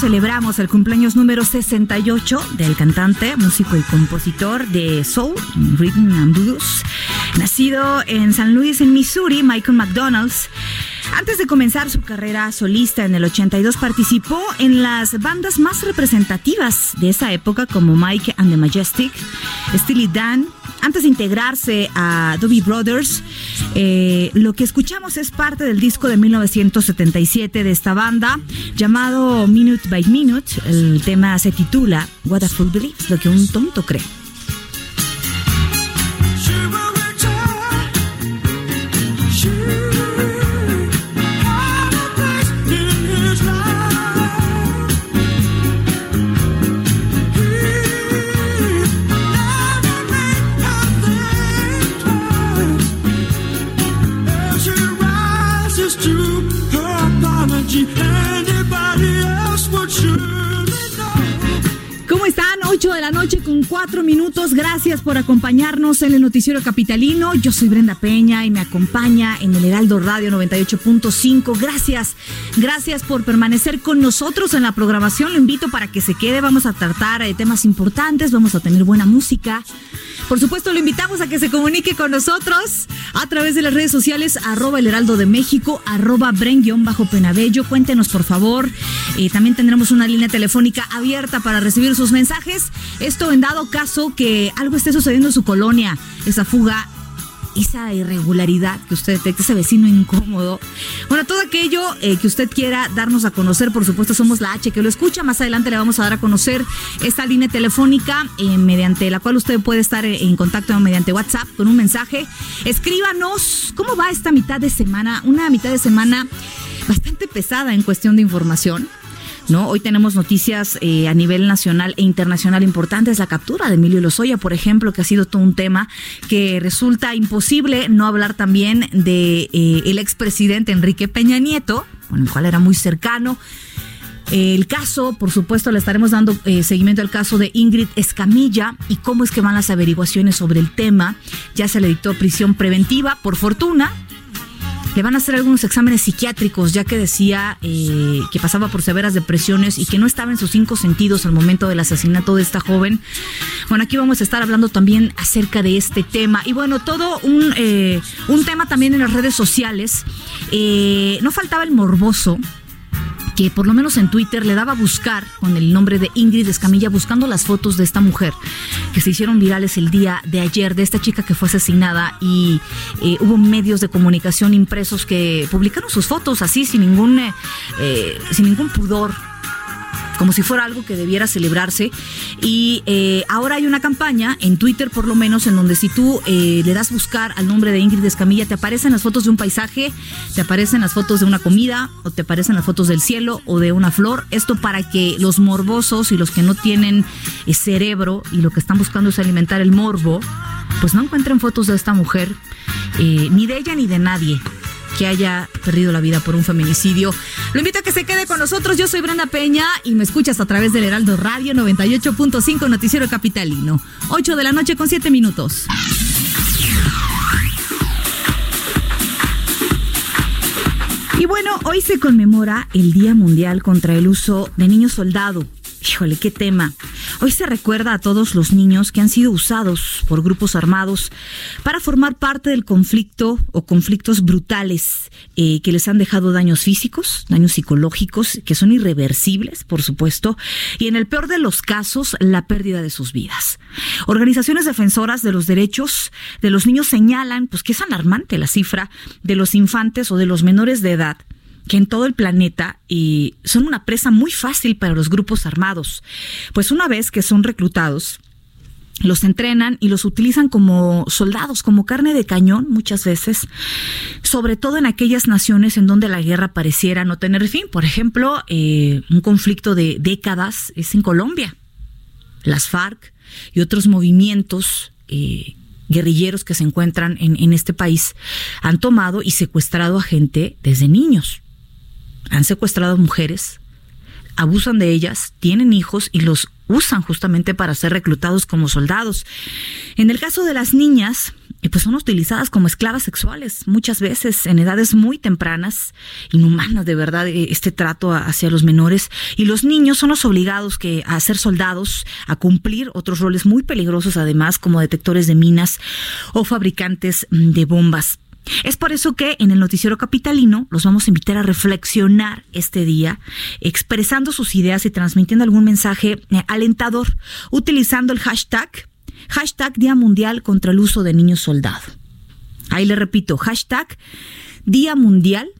Celebramos el cumpleaños número 68 del cantante, músico y compositor de Soul, Rhythm and Blues, nacido en San Luis, en Missouri, Michael McDonald's. Antes de comenzar su carrera solista en el 82 participó en las bandas más representativas de esa época como Mike and the Majestic, Steely Dan. Antes de integrarse a Doobie Brothers, eh, lo que escuchamos es parte del disco de 1977 de esta banda llamado Minute by Minute. El tema se titula What a Fool Believes, lo que un tonto cree. 8 de la noche con 4 minutos. Gracias por acompañarnos en el Noticiero Capitalino. Yo soy Brenda Peña y me acompaña en el Heraldo Radio 98.5. Gracias, gracias por permanecer con nosotros en la programación. Lo invito para que se quede. Vamos a tratar de temas importantes, vamos a tener buena música. Por supuesto, lo invitamos a que se comunique con nosotros a través de las redes sociales, arroba el heraldo de México, arroba bren-penabello. Cuéntenos, por favor. Eh, también tendremos una línea telefónica abierta para recibir sus mensajes. Esto en dado caso que algo esté sucediendo en su colonia, esa fuga esa irregularidad que usted detecta, ese vecino incómodo. Bueno, todo aquello eh, que usted quiera darnos a conocer, por supuesto, somos la H que lo escucha. Más adelante le vamos a dar a conocer esta línea telefónica eh, mediante la cual usted puede estar en contacto mediante WhatsApp con un mensaje. Escríbanos cómo va esta mitad de semana, una mitad de semana bastante pesada en cuestión de información. ¿No? Hoy tenemos noticias eh, a nivel nacional e internacional importantes. La captura de Emilio Lozoya, por ejemplo, que ha sido todo un tema que resulta imposible no hablar también de eh, el expresidente Enrique Peña Nieto, con el cual era muy cercano. El caso, por supuesto, le estaremos dando eh, seguimiento al caso de Ingrid Escamilla y cómo es que van las averiguaciones sobre el tema. Ya se le dictó prisión preventiva, por fortuna. Le van a hacer algunos exámenes psiquiátricos, ya que decía eh, que pasaba por severas depresiones y que no estaba en sus cinco sentidos al momento del asesinato de esta joven. Bueno, aquí vamos a estar hablando también acerca de este tema. Y bueno, todo un, eh, un tema también en las redes sociales. Eh, no faltaba el morboso que por lo menos en Twitter le daba a buscar con el nombre de Ingrid Escamilla buscando las fotos de esta mujer que se hicieron virales el día de ayer de esta chica que fue asesinada y eh, hubo medios de comunicación impresos que publicaron sus fotos así sin ningún eh, eh, sin ningún pudor como si fuera algo que debiera celebrarse. Y eh, ahora hay una campaña, en Twitter por lo menos, en donde si tú eh, le das buscar al nombre de Ingrid Escamilla, te aparecen las fotos de un paisaje, te aparecen las fotos de una comida, o te aparecen las fotos del cielo o de una flor. Esto para que los morbosos y los que no tienen eh, cerebro y lo que están buscando es alimentar el morbo, pues no encuentren fotos de esta mujer, ni de ella ni de nadie que haya perdido la vida por un feminicidio. Lo invito a que se quede con nosotros. Yo soy Brenda Peña y me escuchas a través del Heraldo Radio 98.5 Noticiero Capitalino. 8 de la noche con 7 minutos. Y bueno, hoy se conmemora el Día Mundial contra el Uso de Niños Soldado. Híjole, qué tema. Hoy se recuerda a todos los niños que han sido usados por grupos armados para formar parte del conflicto o conflictos brutales eh, que les han dejado daños físicos, daños psicológicos, que son irreversibles, por supuesto, y en el peor de los casos, la pérdida de sus vidas. Organizaciones defensoras de los derechos de los niños señalan pues, que es alarmante la cifra de los infantes o de los menores de edad que en todo el planeta y son una presa muy fácil para los grupos armados. Pues una vez que son reclutados, los entrenan y los utilizan como soldados, como carne de cañón muchas veces, sobre todo en aquellas naciones en donde la guerra pareciera no tener fin. Por ejemplo, eh, un conflicto de décadas es en Colombia. Las FARC y otros movimientos eh, guerrilleros que se encuentran en, en este país han tomado y secuestrado a gente desde niños han secuestrado mujeres, abusan de ellas, tienen hijos y los usan justamente para ser reclutados como soldados. En el caso de las niñas, eh, pues son utilizadas como esclavas sexuales, muchas veces en edades muy tempranas, inhumanas de verdad eh, este trato hacia los menores, y los niños son los obligados que, a ser soldados, a cumplir otros roles muy peligrosos además, como detectores de minas o fabricantes de bombas. Es por eso que en el noticiero capitalino los vamos a invitar a reflexionar este día, expresando sus ideas y transmitiendo algún mensaje eh, alentador, utilizando el hashtag, hashtag Día Mundial contra el uso de niños soldado. Ahí le repito, hashtag Día Mundial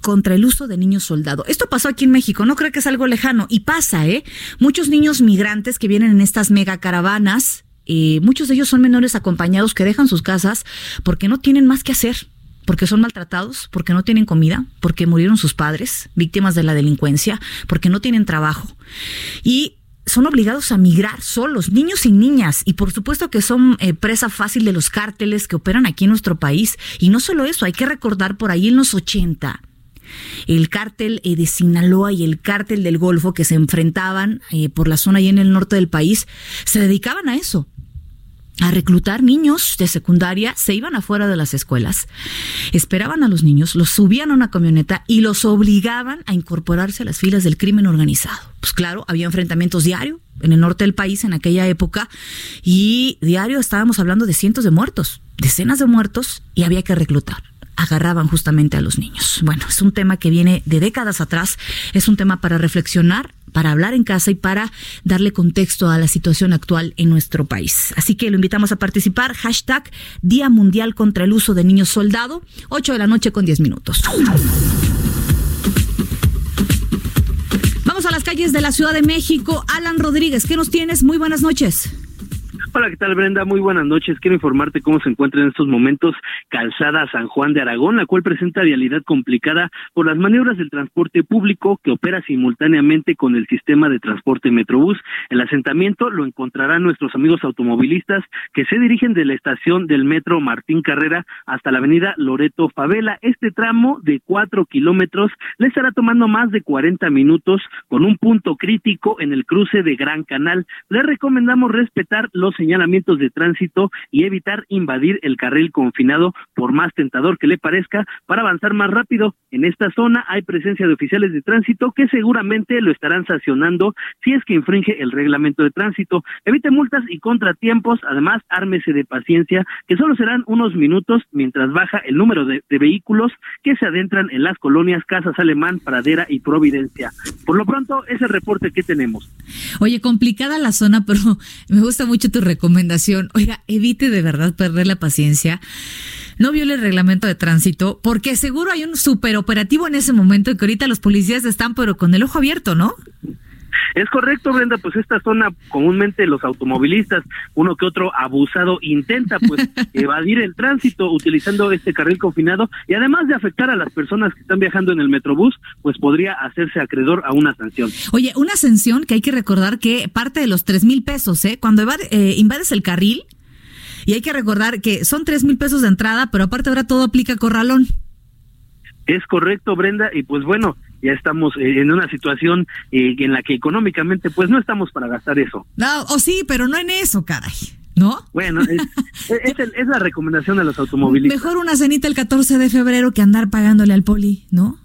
contra el uso de niños soldado. Esto pasó aquí en México, no creo que es algo lejano, y pasa, ¿eh? Muchos niños migrantes que vienen en estas mega caravanas eh, muchos de ellos son menores acompañados que dejan sus casas porque no tienen más que hacer, porque son maltratados, porque no tienen comida, porque murieron sus padres, víctimas de la delincuencia, porque no tienen trabajo. Y son obligados a migrar solos, niños y niñas, y por supuesto que son eh, presa fácil de los cárteles que operan aquí en nuestro país. Y no solo eso, hay que recordar por ahí en los 80, el cártel eh, de Sinaloa y el cártel del Golfo que se enfrentaban por la zona y en el norte del país, se dedicaban a eso, a reclutar niños de secundaria, se iban afuera de las escuelas, esperaban a los niños, los subían a una camioneta y los obligaban a incorporarse a las filas del crimen organizado. Pues claro, había enfrentamientos diario en el norte del país en aquella época y diario estábamos hablando de cientos de muertos, decenas de muertos y había que reclutar agarraban justamente a los niños. Bueno, es un tema que viene de décadas atrás, es un tema para reflexionar, para hablar en casa y para darle contexto a la situación actual en nuestro país. Así que lo invitamos a participar. Hashtag Día Mundial contra el Uso de Niños Soldado, 8 de la noche con 10 minutos. Vamos a las calles de la Ciudad de México. Alan Rodríguez, ¿qué nos tienes? Muy buenas noches. Hola, ¿qué tal Brenda? Muy buenas noches. Quiero informarte cómo se encuentra en estos momentos Calzada San Juan de Aragón, la cual presenta vialidad complicada por las maniobras del transporte público que opera simultáneamente con el sistema de transporte Metrobús. El asentamiento lo encontrarán nuestros amigos automovilistas que se dirigen de la estación del Metro Martín Carrera hasta la avenida Loreto Favela. Este tramo de cuatro kilómetros le estará tomando más de 40 minutos con un punto crítico en el cruce de Gran Canal. Le recomendamos respetar los señalamientos de tránsito y evitar invadir el carril confinado por más tentador que le parezca para avanzar más rápido. En esta zona hay presencia de oficiales de tránsito que seguramente lo estarán sancionando si es que infringe el reglamento de tránsito. Evite multas y contratiempos, además ármese de paciencia, que solo serán unos minutos mientras baja el número de, vehículos que se adentran en las colonias Casas Alemán, Pradera y Providencia. Por lo pronto, ese reporte que tenemos. Oye, complicada la zona, pero me gusta mucho tu recomendación. Oiga, evite de verdad perder la paciencia. No viole el reglamento de tránsito, porque seguro hay un superoperativo en ese momento que ahorita los policías están, pero con el ojo abierto, ¿no? Es correcto, Brenda, pues esta zona comúnmente los automovilistas, uno que otro abusado intenta pues evadir el tránsito utilizando este carril confinado y además de afectar a las personas que están viajando en el Metrobús, pues podría hacerse acreedor a una sanción. Oye, una sanción que hay que recordar que parte de los tres mil pesos, ¿eh? Cuando eh, invades el carril, y hay que recordar que son tres mil pesos de entrada, pero aparte ahora todo aplica corralón. Es correcto, Brenda, y pues bueno, ya estamos eh, en una situación eh, en la que económicamente pues no estamos para gastar eso. No, o sí, pero no en eso, caray. ¿No? Bueno, es, es, el- es la recomendación de los automovilistas. Mejor una cenita el 14 de febrero que andar pagándole al poli, ¿no?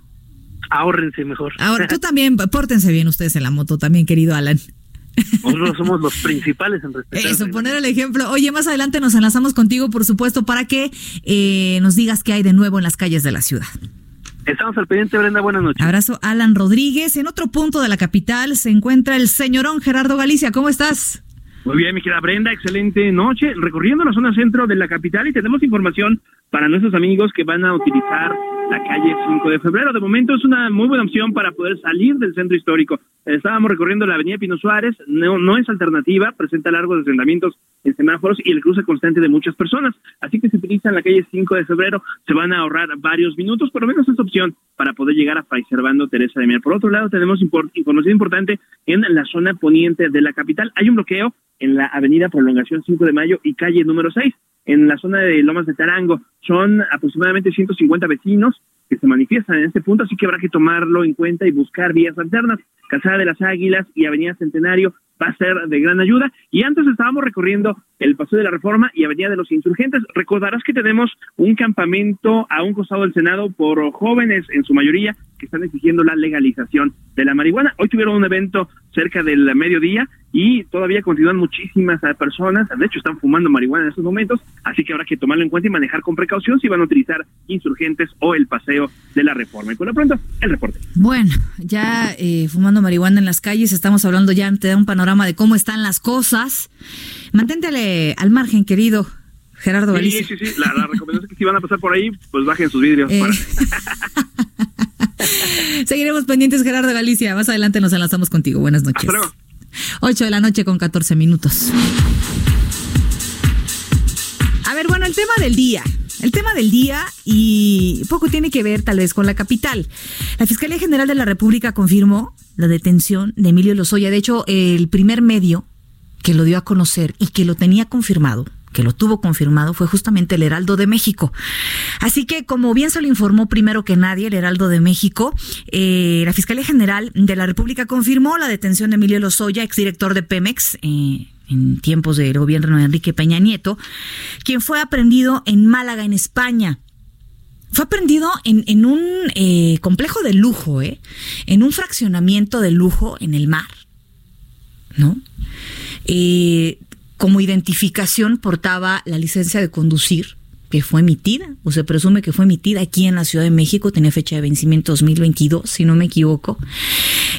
Ahórrense mejor. Ahora, tú también, pórtense bien ustedes en la moto también, querido Alan. Nosotros somos los principales en respetar. Eso, poner el ejemplo. Oye, más adelante nos enlazamos contigo, por supuesto, para que eh, nos digas qué hay de nuevo en las calles de la ciudad. Estamos al pendiente, Brenda. Buenas noches. Abrazo, Alan Rodríguez. En otro punto de la capital se encuentra el señorón Gerardo Galicia. ¿Cómo estás? Muy bien, mi querida Brenda, excelente noche. Recorriendo la zona centro de la capital y tenemos información para nuestros amigos que van a utilizar la calle 5 de febrero. De momento es una muy buena opción para poder salir del centro histórico. Estábamos recorriendo la avenida Pino Suárez, no, no es alternativa, presenta largos asentamientos en semáforos y el cruce constante de muchas personas. Así que si utilizan la calle 5 de febrero se van a ahorrar varios minutos, por lo menos esa opción para poder llegar a Fray Servando Teresa de Mier. Por otro lado, tenemos impor- información importante en la zona poniente de la capital. Hay un bloqueo en la avenida Prolongación 5 de Mayo y calle número 6, en la zona de Lomas de Tarango. Son aproximadamente 150 vecinos que se manifiestan en este punto, así que habrá que tomarlo en cuenta y buscar vías alternas. Calzada de las Águilas y Avenida Centenario va a ser de gran ayuda. Y antes estábamos recorriendo el Paseo de la Reforma y Avenida de los Insurgentes. Recordarás que tenemos un campamento a un costado del Senado por jóvenes, en su mayoría, que están exigiendo la legalización de la marihuana. Hoy tuvieron un evento cerca del mediodía y todavía continúan muchísimas eh, personas, de hecho están fumando marihuana en estos momentos, así que habrá que tomarlo en cuenta y manejar con precaución si van a utilizar insurgentes o el paseo de la reforma. Y por lo pronto, el reporte. Bueno, ya eh, fumando marihuana en las calles, estamos hablando ya, te da un panorama de cómo están las cosas. Manténtele al margen, querido Gerardo Sí, Galicia. sí, sí, la, la recomendación es que si van a pasar por ahí, pues bajen sus vidrios. Eh, para- Seguiremos pendientes, Gerardo Galicia. Más adelante nos enlazamos contigo. Buenas noches. Hasta luego. 8 de la noche con 14 minutos. A ver, bueno, el tema del día. El tema del día y poco tiene que ver tal vez con la capital. La Fiscalía General de la República confirmó la detención de Emilio Lozoya. De hecho, el primer medio que lo dio a conocer y que lo tenía confirmado, que lo tuvo confirmado, fue justamente el Heraldo de México. Así que, como bien se lo informó primero que nadie el Heraldo de México, eh, la Fiscalía General de la República confirmó la detención de Emilio Lozoya, exdirector de Pemex, eh, en tiempos del gobierno de Enrique Peña Nieto, quien fue aprendido en Málaga, en España. Fue aprendido en, en un eh, complejo de lujo, en un fraccionamiento de lujo en el mar, ¿no? Como identificación portaba la licencia de conducir que fue emitida, o se presume que fue emitida aquí en la Ciudad de México, tenía fecha de vencimiento 2022, si no me equivoco.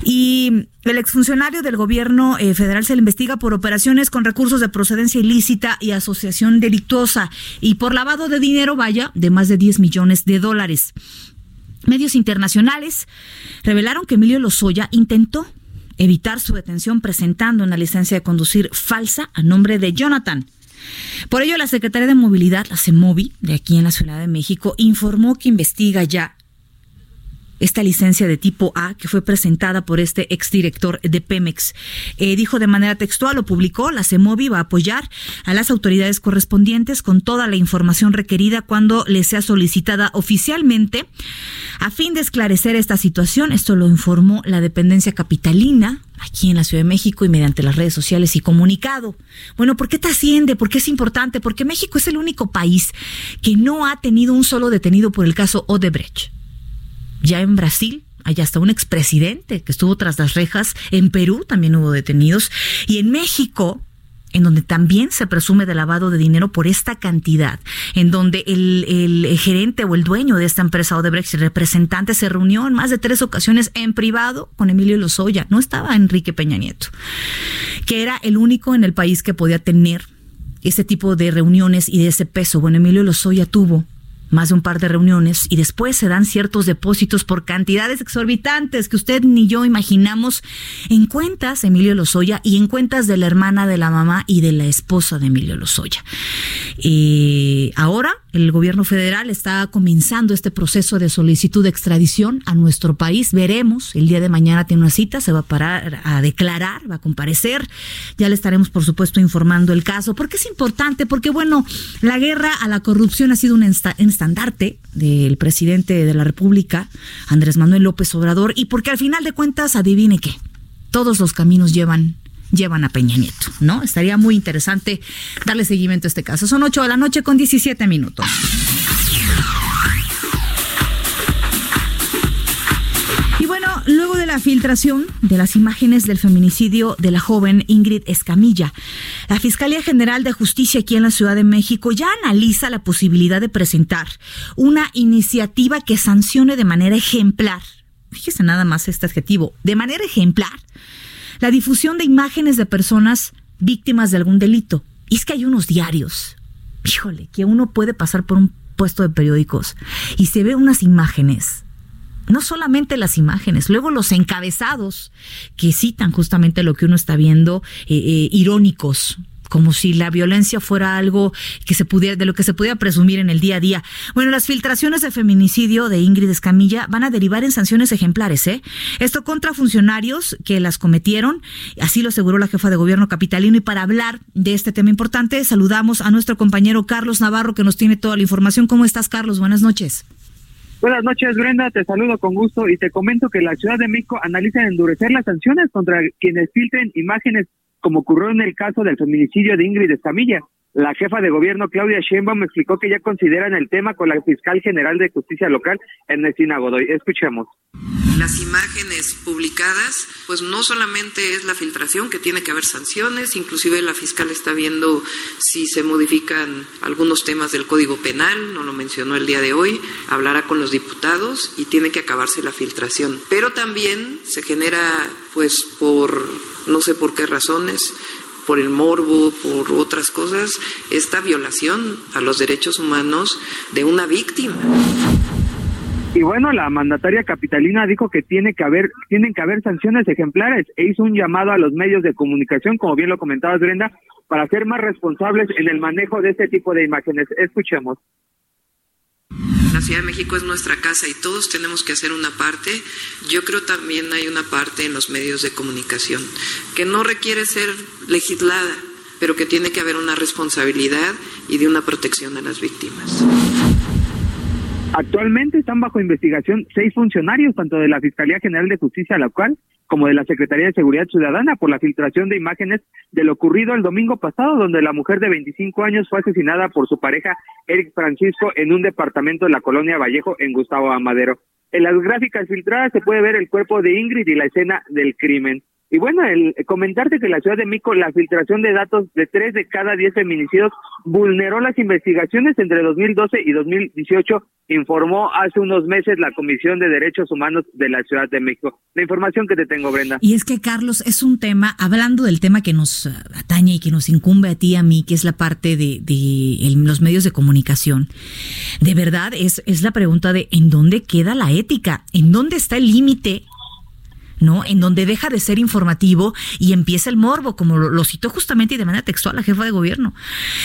Y el exfuncionario del gobierno eh, federal se le investiga por operaciones con recursos de procedencia ilícita y asociación delictuosa y por lavado de dinero, vaya, de más de 10 millones de dólares. Medios internacionales revelaron que Emilio Lozoya intentó evitar su detención presentando una licencia de conducir falsa a nombre de Jonathan. Por ello, la Secretaría de Movilidad, la CEMOVI, de aquí en la Ciudad de México, informó que investiga ya esta licencia de tipo A que fue presentada por este exdirector de Pemex. Eh, dijo de manera textual, lo publicó, la CEMOVI va a apoyar a las autoridades correspondientes con toda la información requerida cuando le sea solicitada oficialmente a fin de esclarecer esta situación. Esto lo informó la dependencia capitalina aquí en la Ciudad de México y mediante las redes sociales y comunicado. Bueno, ¿por qué trasciende? ¿Por qué es importante? Porque México es el único país que no ha tenido un solo detenido por el caso Odebrecht. Ya en Brasil hay hasta un expresidente que estuvo tras las rejas. En Perú también hubo detenidos. Y en México, en donde también se presume de lavado de dinero por esta cantidad, en donde el, gerente o el dueño de esta empresa Odebrecht, el representante, se reunió en más de tres ocasiones en privado con Emilio Lozoya. No estaba Enrique Peña Nieto, que era el único en el país que podía tener ese tipo de reuniones y de ese peso. Bueno, Emilio Lozoya tuvo más de un par de reuniones y después se dan ciertos depósitos por cantidades exorbitantes que usted ni yo imaginamos en cuentas Emilio Lozoya y en cuentas de la hermana de la mamá y de la esposa de Emilio Lozoya. Y ahora el gobierno federal está comenzando este proceso de solicitud de extradición a nuestro país. Veremos, el día de mañana tiene una cita, se va a parar a declarar, va a comparecer. Ya le estaremos, por supuesto, informando el caso. porque es importante? Porque, bueno, la guerra a la corrupción ha sido un estandarte del presidente de la República, Andrés Manuel López Obrador, y porque al final de cuentas, adivine qué, todos los caminos llevan llevan a Peña Nieto, ¿no? Estaría muy interesante darle seguimiento a este caso. Son 8 de la noche con 17 minutos. Y bueno, luego de la filtración de las imágenes del feminicidio de la joven Ingrid Escamilla, la Fiscalía General de Justicia aquí en la Ciudad de México ya analiza la posibilidad de presentar una iniciativa que sancione de manera ejemplar, fíjese nada más este adjetivo, de manera ejemplar, la difusión de imágenes de personas víctimas de algún delito. Y es que hay unos diarios, híjole, que uno puede pasar por un puesto de periódicos y se ve unas imágenes. No solamente las imágenes, luego los encabezados que citan justamente lo que uno está viendo, eh, eh, irónicos, como si la violencia fuera algo que se pudiera, de lo que se pudiera presumir en el día a día. Bueno, las filtraciones de feminicidio de Ingrid Escamilla van a derivar en sanciones ejemplares, ¿eh? Esto contra funcionarios que las cometieron, así lo aseguró la jefa de gobierno capitalino. Y para hablar de este tema importante, saludamos a nuestro compañero Carlos Navarro, que nos tiene toda la información. ¿Cómo estás, Carlos? Buenas noches. Buenas noches, Brenda. Te saludo con gusto y te comento que la Ciudad de México analiza endurecer las sanciones contra quienes filtren imágenes como ocurrió en el caso del feminicidio de Ingrid Escamilla. La jefa de gobierno, Claudia Sheinbaum, explicó que ya consideran el tema con la fiscal general de justicia local, Ernestina Godoy. Escuchemos. Las imágenes publicadas, pues no solamente es la filtración, que tiene que haber sanciones, inclusive la fiscal está viendo si se modifican algunos temas del Código Penal, no lo mencionó el día de hoy, hablará con los diputados y tiene que acabarse la filtración. Pero también se genera, pues por no sé por qué razones, por el morbo, por otras cosas, esta violación a los derechos humanos de una víctima. Y bueno, la mandataria capitalina dijo que tiene que haber, tienen que haber sanciones ejemplares e hizo un llamado a los medios de comunicación, como bien lo comentabas Brenda, para ser más responsables en el manejo de este tipo de imágenes. Escuchemos. La Ciudad de México es nuestra casa y todos tenemos que hacer una parte. Yo creo también hay una parte en los medios de comunicación que no requiere ser legislada, pero que tiene que haber una responsabilidad y de una protección a las víctimas. Actualmente están bajo investigación seis funcionarios, tanto de la Fiscalía General de Justicia local como de la Secretaría de Seguridad Ciudadana, por la filtración de imágenes de lo ocurrido el domingo pasado, donde la mujer de 25 años fue asesinada por su pareja Eric Francisco en un departamento de la colonia Vallejo en Gustavo Amadero. En las gráficas filtradas se puede ver el cuerpo de Ingrid y la escena del crimen. Y bueno, el comentarte que la Ciudad de Mico, la filtración de datos de tres de cada diez feminicidios vulneró las investigaciones entre 2012 y 2018, informó hace unos meses la Comisión de Derechos Humanos de la Ciudad de México. La información que te tengo, Brenda. Y es que, Carlos, es un tema, hablando del tema que nos atañe y que nos incumbe a ti y a mí, que es la parte de, de los medios de comunicación. De verdad, es, es la pregunta de ¿en dónde queda la ética? ¿En dónde está el límite? ¿No? En donde deja de ser informativo y empieza el morbo, como lo, lo citó justamente y de manera textual la jefa de gobierno.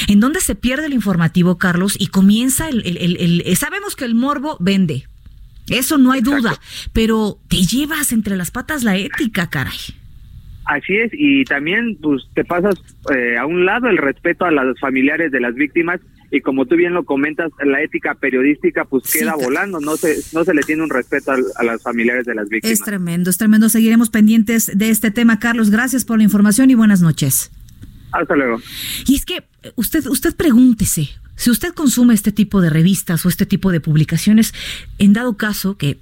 En donde se pierde el informativo, Carlos, y comienza el, el- el- el- sabemos que el morbo vende. Eso no hay duda, pero te llevas entre las patas la ética, caray. Así es, y también pues te pasas eh, a un lado el respeto a los familiares de las víctimas y como tú bien lo comentas, la ética periodística pues Sí, queda volando, no se no se le tiene un respeto al- a, las familiares de las víctimas. Es tremendo, es tremendo. Seguiremos pendientes de este tema, Carlos. Gracias por la información y buenas noches. Hasta luego. Y es que usted, usted pregúntese, si usted consume este tipo de revistas o este tipo de publicaciones, en dado caso que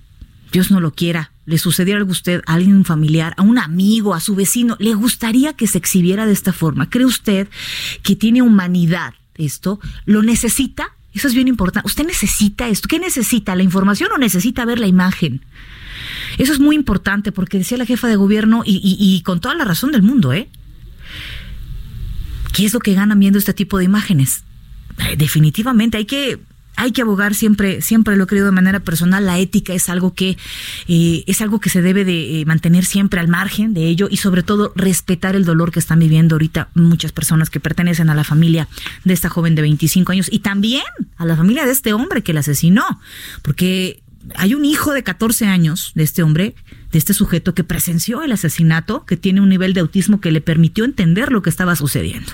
Dios no lo quiera, le sucediera algo a usted, a alguien familiar, a un amigo, a su vecino, ¿le gustaría que se exhibiera de esta forma? ¿Cree usted que tiene humanidad esto? ¿Lo necesita? Eso es bien importante. ¿Usted necesita esto? ¿Qué necesita? ¿La información o necesita ver la imagen? Eso es muy importante porque decía la jefa de gobierno y, y- con toda la razón del mundo, ¿eh? ¿Qué es lo que ganan viendo este tipo de imágenes? Eh, definitivamente hay que hay que abogar siempre siempre lo he creído de manera personal la ética es algo que eh, es algo que se debe de eh, mantener siempre al margen de ello y sobre todo respetar el dolor que están viviendo ahorita muchas personas que pertenecen a la familia de esta joven de 25 años y también a la familia de este hombre que la asesinó porque hay un hijo de 14 años de este hombre, de este sujeto que presenció el asesinato, que tiene un nivel de autismo que le permitió entender lo que estaba sucediendo.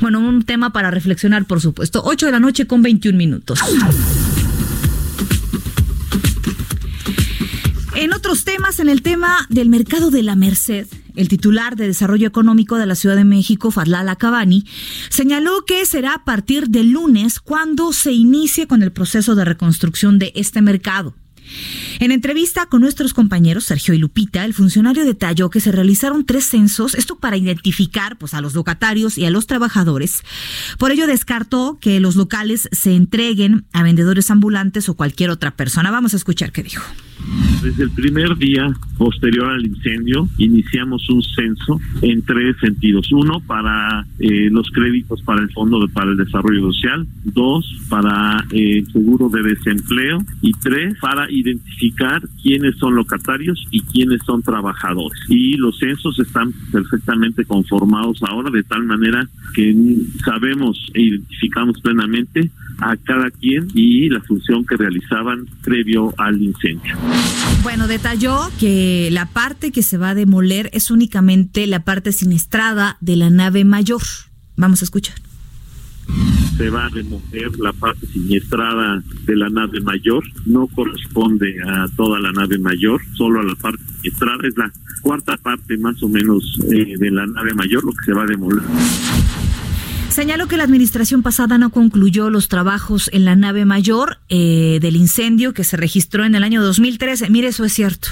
Bueno, un tema para reflexionar, por supuesto. 8 de la noche con 21 minutos. En otros temas, en el tema del mercado de la Merced, el titular de Desarrollo Económico de la Ciudad de México, Fadlala Cabani, señaló que será a partir del lunes cuando se inicie con el proceso de reconstrucción de este mercado. En entrevista con nuestros compañeros Sergio y Lupita, el funcionario detalló que se realizaron tres censos, esto para identificar pues, a los locatarios y a los trabajadores. Por ello descartó que los locales se entreguen a vendedores ambulantes o cualquier otra persona. Vamos a escuchar qué dijo. Desde el primer día posterior al incendio iniciamos un censo en tres sentidos. Uno, para eh, los créditos para el Fondo de- para el Desarrollo Social. Dos, para eh, el seguro de desempleo. Y tres, para identificar quiénes son locatarios y quiénes son trabajadores. Y los censos están perfectamente conformados ahora de tal manera que sabemos e identificamos plenamente a cada quien y la función que realizaban previo al incendio. Bueno, detalló que la parte que se va a demoler es únicamente la parte siniestrada de la nave mayor. Vamos a escuchar. se va a remover la parte siniestrada de la nave mayor, no corresponde a toda la nave mayor, solo a la parte siniestrada, es la cuarta parte más o menos eh, de la nave mayor lo que se va a demoler. Señaló que la administración pasada no concluyó los trabajos en la nave mayor eh, del incendio que se registró en el año 2013. Mire, eso es cierto.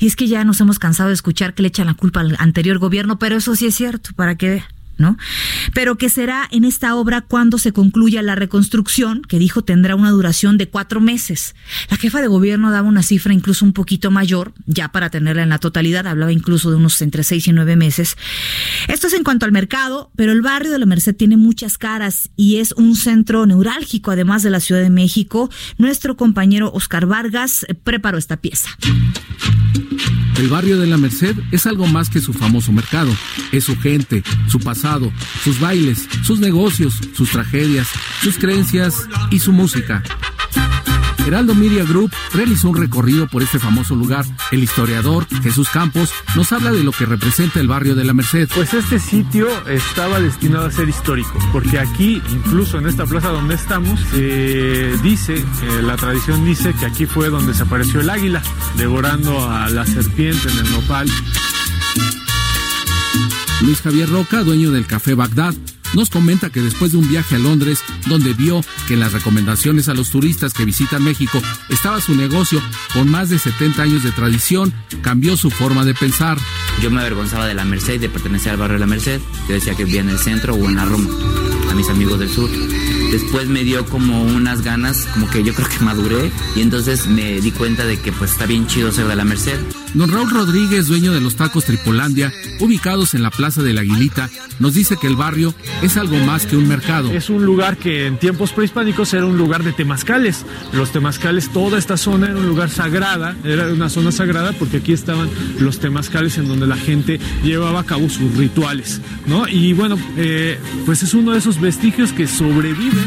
Y es que ya nos hemos cansado de escuchar que le echan la culpa al anterior gobierno, pero eso sí es cierto, para que vea. Pero que será en esta obra cuando se concluya la reconstrucción, que dijo tendrá una duración de cuatro meses. La jefa de gobierno daba una cifra incluso un poquito mayor, ya para tenerla en la totalidad, hablaba incluso de unos entre seis y nueve meses. Esto es en cuanto al mercado, pero el barrio de la Merced tiene muchas caras y es un centro neurálgico, además de la Ciudad de México. Nuestro compañero Oscar Vargas eh, preparó esta pieza. El barrio de la Merced es algo más que su famoso mercado. Es su gente, su pasado, sus bailes, sus negocios, sus tragedias, sus creencias y su música. Heraldo Media Group realizó un recorrido por este famoso lugar. El historiador Jesús Campos nos habla de lo que representa el barrio de la Merced. Pues este sitio estaba destinado a ser histórico, porque aquí, incluso en esta plaza donde estamos, eh, dice, eh, la tradición dice que aquí fue donde se apareció el águila, devorando a la serpiente en el nopal. Luis Javier Roca, dueño del Café Bagdad, nos comenta que después de un viaje a Londres, donde vio que en las recomendaciones a los turistas que visitan México estaba su negocio con más de 70 años de tradición, cambió su forma de pensar. Yo me avergonzaba de la Merced, de pertenecer al barrio de la Merced. Yo decía que vivía en el centro o en la Roma, a mis amigos del sur. Después me dio como unas ganas, como que yo creo que maduré, y entonces me di cuenta de que pues está bien chido ser de la Merced. Don Raúl Rodríguez, dueño de los tacos Tripolandia, ubicados en la Plaza de la Aguilita, nos dice que el barrio es algo más que un mercado. Es un lugar que en tiempos prehispánicos era un lugar de temazcales. Los temazcales, toda esta zona era un lugar sagrada, era una zona sagrada porque aquí estaban los temazcales en donde la gente llevaba a cabo sus rituales, ¿no? Y bueno, eh, pues es uno de esos vestigios que sobrevive.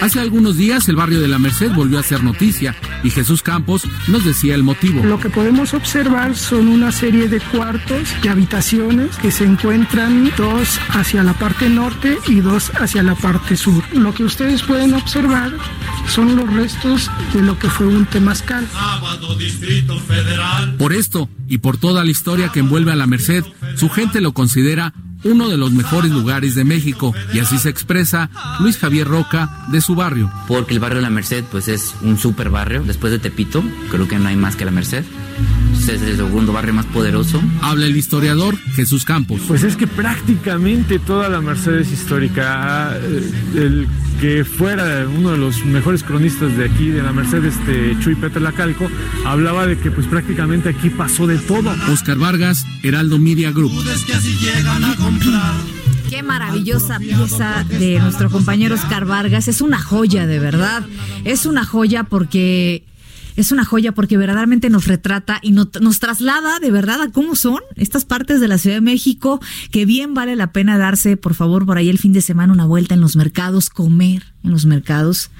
Hace algunos días el barrio de la Merced volvió a ser noticia y Jesús Campos nos decía el motivo. Lo que podemos observar son una serie de cuartos y habitaciones que se encuentran dos hacia la parte norte y dos hacia la parte sur. Lo que ustedes pueden observar son los restos de lo que fue un temazcal. Por esto y por toda la historia que envuelve a la Merced, su gente lo considera uno de los mejores lugares de México y así se expresa Luis Javier Roca de su barrio. Porque el barrio de la Merced pues es un super barrio, después de Tepito, creo que no hay más que la Merced. Es el segundo barrio más poderoso. Habla el historiador Jesús Campos. Pues es que prácticamente toda la Merced es histórica. Eh, El que fuera uno de los mejores cronistas de aquí, de la Merced, este Chuy Peter Lacalco, hablaba de que pues prácticamente aquí pasó de todo. Oscar Vargas, Heraldo Media Group. Qué maravillosa pieza de nuestro compañero Oscar Vargas. Es una joya, de verdad. Es una joya porque es una joya porque verdaderamente nos retrata y no- nos traslada de verdad a cómo son estas partes de la Ciudad de México, que bien vale la pena darse, por favor, por ahí el fin de semana una vuelta en los mercados, comer en los mercados.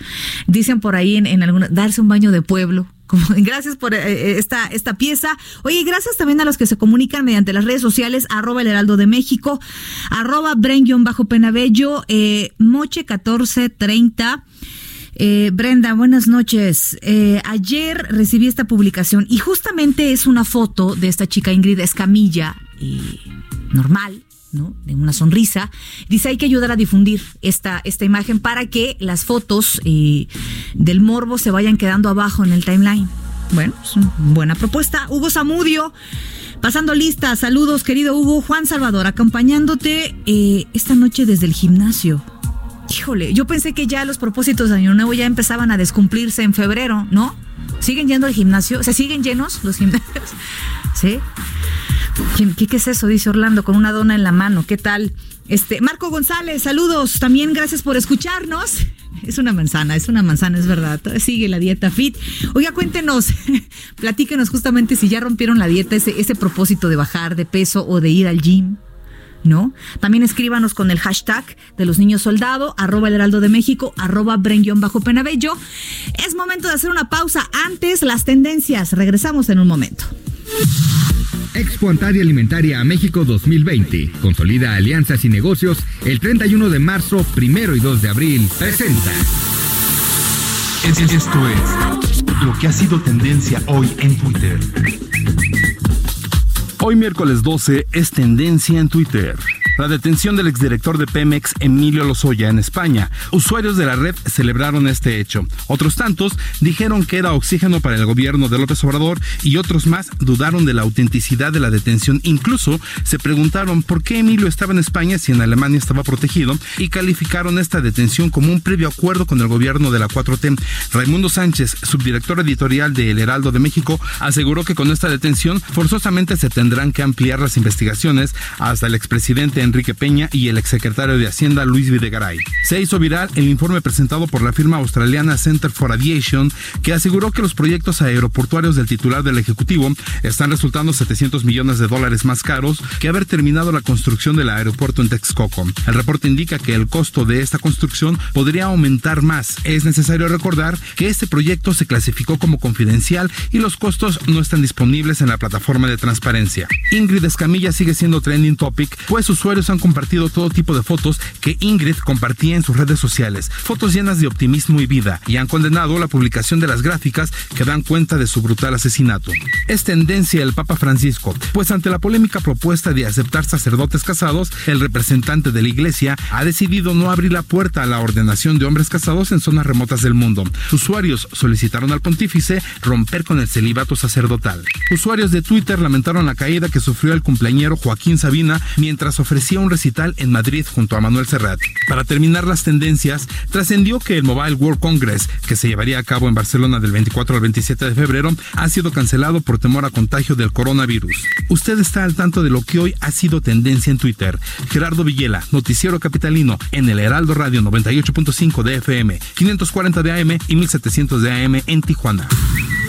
Dicen por ahí en, en alguna, darse un baño de pueblo. Como, gracias por eh, esta, esta pieza. Oye, gracias también a los que se comunican mediante las redes sociales, arroba el heraldo de México, arroba bren-penabello, eh, moche 1430. Eh, Brenda, buenas noches. Eh, ayer recibí esta publicación y justamente es una foto de esta chica Ingrid Escamilla, normal, ¿no? De una sonrisa. Dice, hay que ayudar a difundir esta, esta imagen para que las fotos eh, del morbo se vayan quedando abajo en el timeline. Bueno, es una buena propuesta. Hugo Zamudio, pasando lista. Saludos, querido Hugo. Juan Salvador, acompañándote eh, esta noche desde el gimnasio. Híjole, yo pensé que ya los propósitos de Año Nuevo ya empezaban a descumplirse en febrero, ¿no? ¿Siguen yendo al gimnasio? ¿Se siguen llenos los gimnasios? ¿Sí? ¿Qué, es eso? Dice Orlando, con una dona en la mano. ¿Qué tal? Este, Marco González, saludos. También gracias por escucharnos. Es una manzana, es una manzana, es verdad. Sigue la dieta fit. Oiga, cuéntenos, platíquenos justamente si ya rompieron la dieta, ese, ese propósito de bajar de peso o de ir al gym. ¿No? También escríbanos con el hashtag de los niños soldado, arroba el heraldo de México, arroba bajo penabello. Es momento de hacer una pausa antes las tendencias. Regresamos en un momento. Expo Antaria Alimentaria a México 2020. Consolida alianzas y negocios el 31 de marzo, primero y 2 de abril. Presenta. Es- Esto es lo que ha sido tendencia hoy en Twitter. Hoy miércoles 12 es tendencia en Twitter. La detención del exdirector de Pemex, Emilio Lozoya, en España. Usuarios de la red celebraron este hecho. Otros tantos dijeron que era oxígeno para el gobierno de López Obrador y otros más dudaron de la autenticidad de la detención. Incluso se preguntaron por qué Emilio estaba en España si en Alemania estaba protegido y calificaron esta detención como un previo acuerdo con el gobierno de la 4T. Raimundo Sánchez, subdirector editorial de El Heraldo de México, aseguró que con esta detención forzosamente se tendrán que ampliar las investigaciones hasta el expresidente Enrique Peña y el exsecretario de Hacienda Luis Videgaray. Se hizo viral el informe presentado por la firma australiana Center for Aviation que aseguró que los proyectos aeroportuarios del titular del Ejecutivo están resultando 700 millones de dólares más caros que haber terminado la construcción del aeropuerto en Texcoco. El reporte indica que el costo de esta construcción podría aumentar más. Es necesario recordar que este proyecto se clasificó como confidencial y los costos no están disponibles en la plataforma de transparencia. Ingrid Escamilla sigue siendo trending topic, pues usuarios han compartido todo tipo de fotos que Ingrid compartía en sus redes sociales, fotos llenas de optimismo y vida, y han condenado la publicación de las gráficas que dan cuenta de su brutal asesinato. Es tendencia el Papa Francisco, pues ante la polémica propuesta de aceptar sacerdotes casados, el representante de la Iglesia ha decidido no abrir la puerta a la ordenación de hombres casados en zonas remotas del mundo. Usuarios solicitaron al pontífice romper con el celibato sacerdotal. Usuarios de Twitter lamentaron la caída que sufrió el cumpleañero Joaquín Sabina mientras ofrecía un recital en Madrid junto a Manuel Serrat. Para terminar las tendencias, trascendió que el Mobile World Congress, que se llevaría a cabo en Barcelona del 24 al 27 de febrero, ha sido cancelado por temor a contagio del coronavirus. Usted está al tanto de lo que hoy ha sido tendencia en Twitter. Gerardo Villela, Noticiero Capitalino, en el Heraldo Radio 98.5 de FM, 540 de AM y 1700 de AM en Tijuana.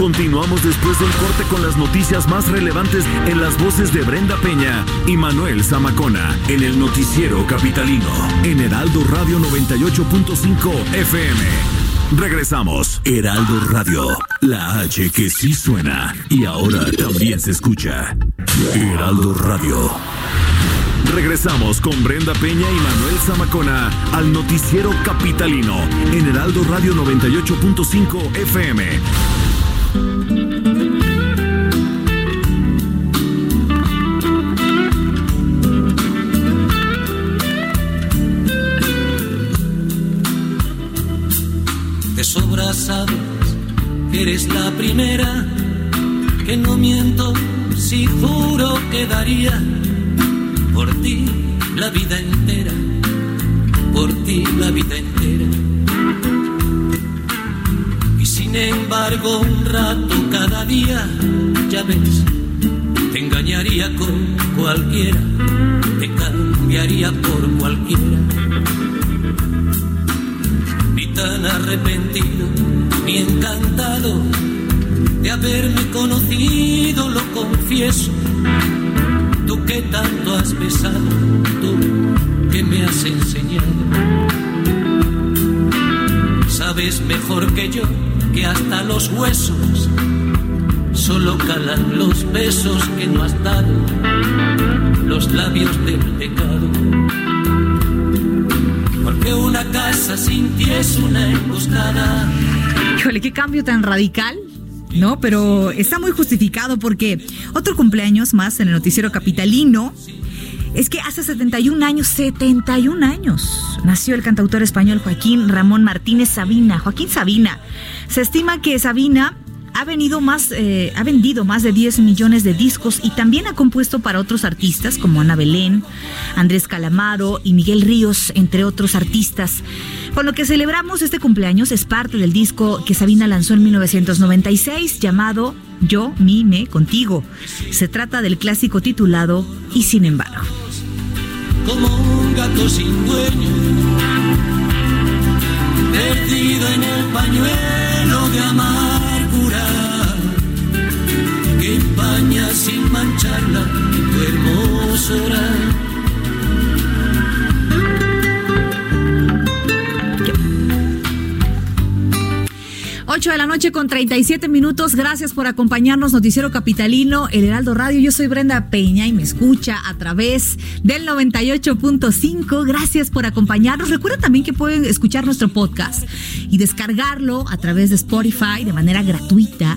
Continuamos después del corte con las noticias más relevantes en las voces de Brenda Peña y Manuel Zamacona en el noticiero capitalino en Heraldo Radio 98.5 FM. Regresamos. Heraldo Radio, la H que sí suena y ahora también se escucha. Heraldo Radio. Regresamos con Brenda Peña y Manuel Zamacona al noticiero capitalino en Heraldo Radio 98.5 FM. De sobra sabes que eres la primera, que no miento si juro que daría por ti la vida entera, por ti la vida entera. Sin embargo un rato cada día, ya ves, te engañaría con cualquiera, te cambiaría por cualquiera ni tan arrepentido, ni encantado de haberme conocido, lo confieso. Tú que tanto has besado, tú que me has enseñado. Sabes mejor que yo que hasta los huesos solo calan los besos que no has dado, los labios del pecado. Porque una casa sin ti es una emboscada. Híjole, qué cambio tan radical. No, pero está muy justificado porque otro cumpleaños más en el noticiero capitalino es que hace 71 años, 71 años, nació el cantautor español Joaquín Ramón Martínez Sabina. Joaquín Sabina. Se estima que Sabina ha, venido más, eh, ha vendido más de 10 millones de discos y también ha compuesto para otros artistas como Ana Belén, Andrés Calamaro y Miguel Ríos, entre otros artistas. Con lo que celebramos este cumpleaños es parte del disco que Sabina lanzó en 1996 llamado Yo, mi, me, contigo. Se trata del clásico titulado Y sin embargo. como un gato sin dueño, perdido en el pañuelo de amargura, sin mancharla tu hermosura. 8 de la noche con 37 minutos. Gracias por acompañarnos, Noticiero Capitalino, El Heraldo Radio. Yo soy Brenda Peña y me escucha a través del 98.5. Gracias por acompañarnos. Recuerda también que pueden escuchar nuestro podcast y descargarlo a través de Spotify de manera gratuita.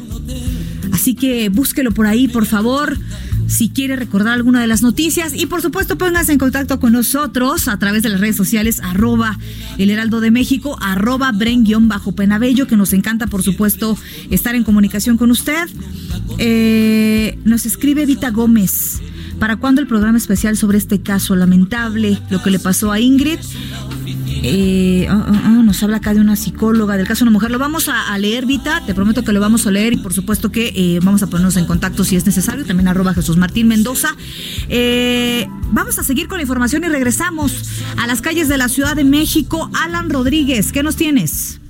Así que búsquelo por ahí, por favor si quiere recordar alguna de las noticias. Y por supuesto, pónganse en contacto con nosotros a través de las redes sociales, arroba el Heraldo de México, arroba Bren-Penabello, que nos encanta, por supuesto, estar en comunicación con usted. Eh, nos escribe Vita Gómez. ¿Para cuándo el programa especial sobre este caso lamentable, lo que le pasó a Ingrid? Eh, ah, ah, ah, nos habla acá de una psicóloga del caso de una mujer. Lo vamos a, leer, Vita. Te prometo que lo vamos a leer y por supuesto que eh, vamos a ponernos en contacto si es necesario. También arroba Jesús Martín Mendoza. Eh, vamos a seguir con la información y regresamos a las calles de la Ciudad de México. Alan Rodríguez, ¿qué nos tienes?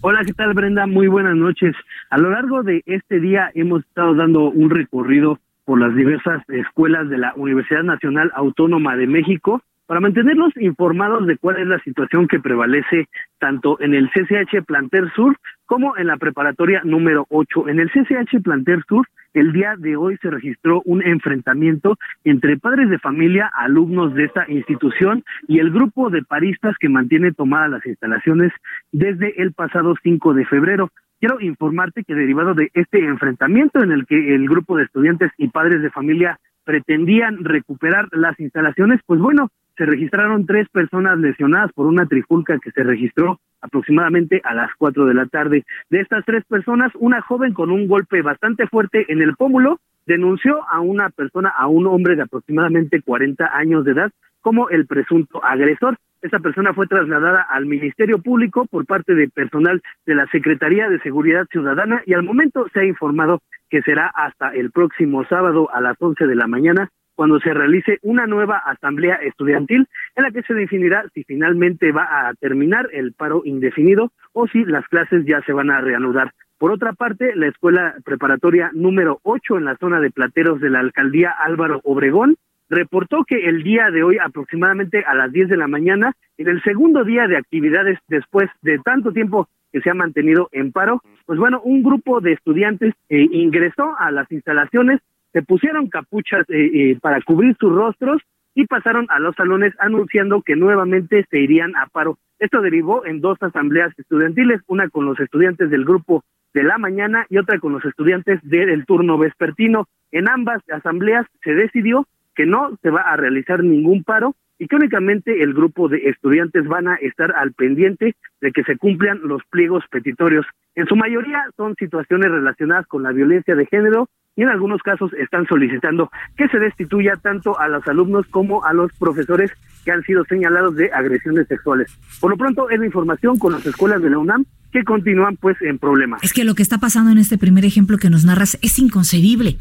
Hola, ¿qué tal Brenda? Muy buenas noches. A lo largo de este día hemos estado dando un recorrido por las diversas escuelas de la Universidad Nacional Autónoma de México para mantenerlos informados de cuál es la situación que prevalece tanto en el CCH Planter Sur como en la preparatoria número 8. En el CCH Planter Sur, el día de hoy se registró un enfrentamiento entre padres de familia, alumnos de esta institución y el grupo de paristas que mantiene tomadas las instalaciones desde el pasado 5 de febrero. Quiero informarte que derivado de este enfrentamiento en el que el grupo de estudiantes y padres de familia pretendían recuperar las instalaciones, pues bueno, se registraron tres personas lesionadas por una trifulca que se registró aproximadamente a las cuatro de la tarde. De estas tres personas, una joven con un golpe bastante fuerte en el pómulo denunció a una persona, a un hombre de aproximadamente 40 años de edad, como el presunto agresor. Esta persona fue trasladada al Ministerio Público por parte de personal de la Secretaría de Seguridad Ciudadana y al momento se ha informado que será hasta el próximo sábado a las 11 de la mañana cuando se realice una nueva asamblea estudiantil en la que se definirá si finalmente va a terminar el paro indefinido o si las clases ya se van a reanudar. Por otra parte, la escuela preparatoria número 8 en la zona de Plateros de la alcaldía Álvaro Obregón reportó que el día de hoy, aproximadamente a las 10 de la mañana, en el segundo día de actividades después de tanto tiempo que se ha mantenido en paro, pues bueno, un grupo de estudiantes eh, ingresó a las instalaciones, se pusieron capuchas eh, eh, para cubrir sus rostros y pasaron a los salones anunciando que nuevamente se irían a paro. Esto derivó en dos asambleas estudiantiles, una con los estudiantes del grupo de la mañana y otra con los estudiantes del turno vespertino. En ambas asambleas se decidió que no se va a realizar ningún paro y que únicamente el grupo de estudiantes van a estar al pendiente de que se cumplan los pliegos petitorios. En su mayoría son situaciones relacionadas con la violencia de género y en algunos casos están solicitando que se destituya tanto a los alumnos como a los profesores que han sido señalados de agresiones sexuales. Por lo pronto es la información con las escuelas de la UNAM que continúan pues en problemas. Es que lo que está pasando en este primer ejemplo que nos narras es inconcebible.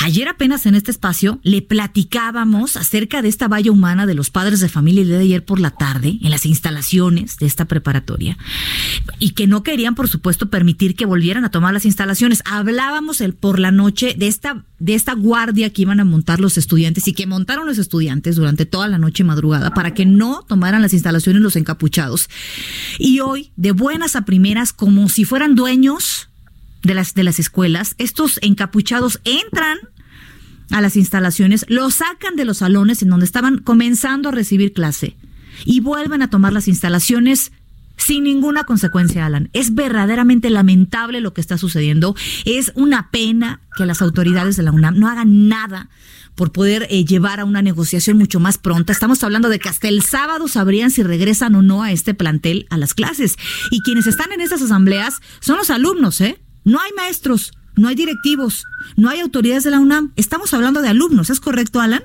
Ayer apenas en este espacio le platicábamos acerca de esta valla humana de los padres de familia el día de ayer por la tarde en las instalaciones de esta preparatoria y que no querían por supuesto permitir que volvieran a tomar las instalaciones. Hablábamos el por la noche de esta de esta guardia que iban a montar los estudiantes y que montaron los estudiantes durante toda la noche y madrugada para que no tomaran las instalaciones los encapuchados. Y hoy, de buenas a primeras, como si fueran dueños de las, de las escuelas, estos encapuchados entran a las instalaciones, los sacan de los salones en donde estaban comenzando a recibir clase y vuelven a tomar las instalaciones sin ninguna consecuencia, Alan. Es verdaderamente lamentable lo que está sucediendo. Es una pena que las autoridades de la UNAM no hagan nada por poder eh, llevar a una negociación mucho más pronta. Estamos hablando de que hasta el sábado sabrían si regresan o no a este plantel a las clases. Y quienes están en estas asambleas son los alumnos, ¿eh? No hay maestros, no hay directivos, no hay autoridades de la UNAM. Estamos hablando de alumnos, ¿es correcto, Alan?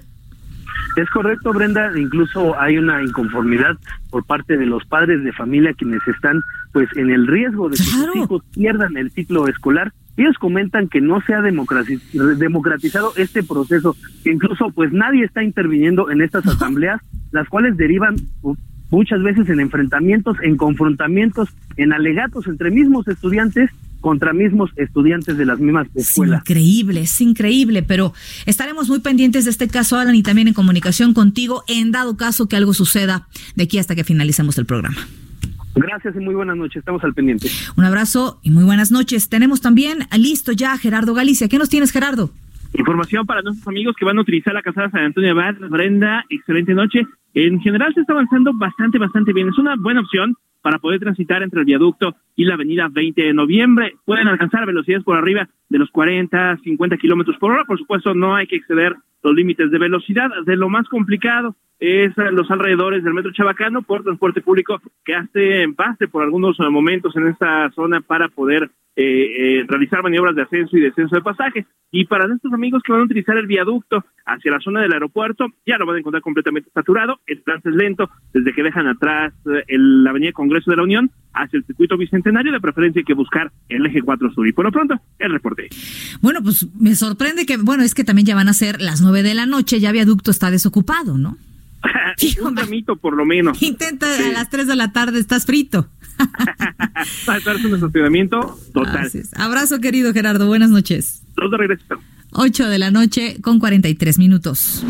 Es correcto, Brenda. Incluso hay una inconformidad por parte de los padres de familia quienes están, pues, en el riesgo de que sus hijos pierdan el ciclo escolar. Ellos comentan que no se ha democratizado este proceso, que incluso, pues, nadie está interviniendo en estas asambleas, las cuales derivan muchas veces en enfrentamientos, en confrontamientos, en alegatos entre mismos estudiantes contra mismos estudiantes de las mismas escuelas. Es increíble, es increíble, pero estaremos muy pendientes de este caso, Alan, y también en comunicación contigo en dado caso que algo suceda de aquí hasta que finalicemos el programa. Gracias y muy buenas noches, estamos al pendiente. Un abrazo y muy buenas noches. Tenemos también listo ya a Gerardo Galicia. ¿Qué nos tienes, Gerardo? Información para nuestros amigos que van a utilizar la casada San Antonio Abad. Brenda, excelente noche. En general se está avanzando bastante, bastante bien. Es una buena opción para poder transitar entre el viaducto y la avenida 20 de noviembre. Pueden alcanzar velocidades por arriba de los 40, 50 kilómetros por hora. Por supuesto, no hay que exceder los límites de velocidad. De lo más complicado es los alrededores del metro Chabacano por transporte público que hace pase por algunos momentos en esta zona para poder eh, eh, realizar maniobras de ascenso y descenso de pasaje. Y para nuestros amigos que van a utilizar el viaducto hacia la zona del aeropuerto, ya lo van a encontrar completamente saturado. El trance es lento desde que dejan atrás eh, el, la avenida Congreso de la Unión hacia el circuito bicentenario. De preferencia hay que buscar el eje 4 sur. Y por lo pronto, el reporte. Bueno, pues me sorprende que, bueno, es que también ya van a ser las 9 de la noche, ya viaducto está desocupado, ¿no? un tramito por lo menos. Intenta a las 3 de la tarde, estás frito. Va a estar un estacionamiento total. Abrazo, querido Gerardo. Buenas noches. Los de regreso. 8 de la noche con 43 minutos.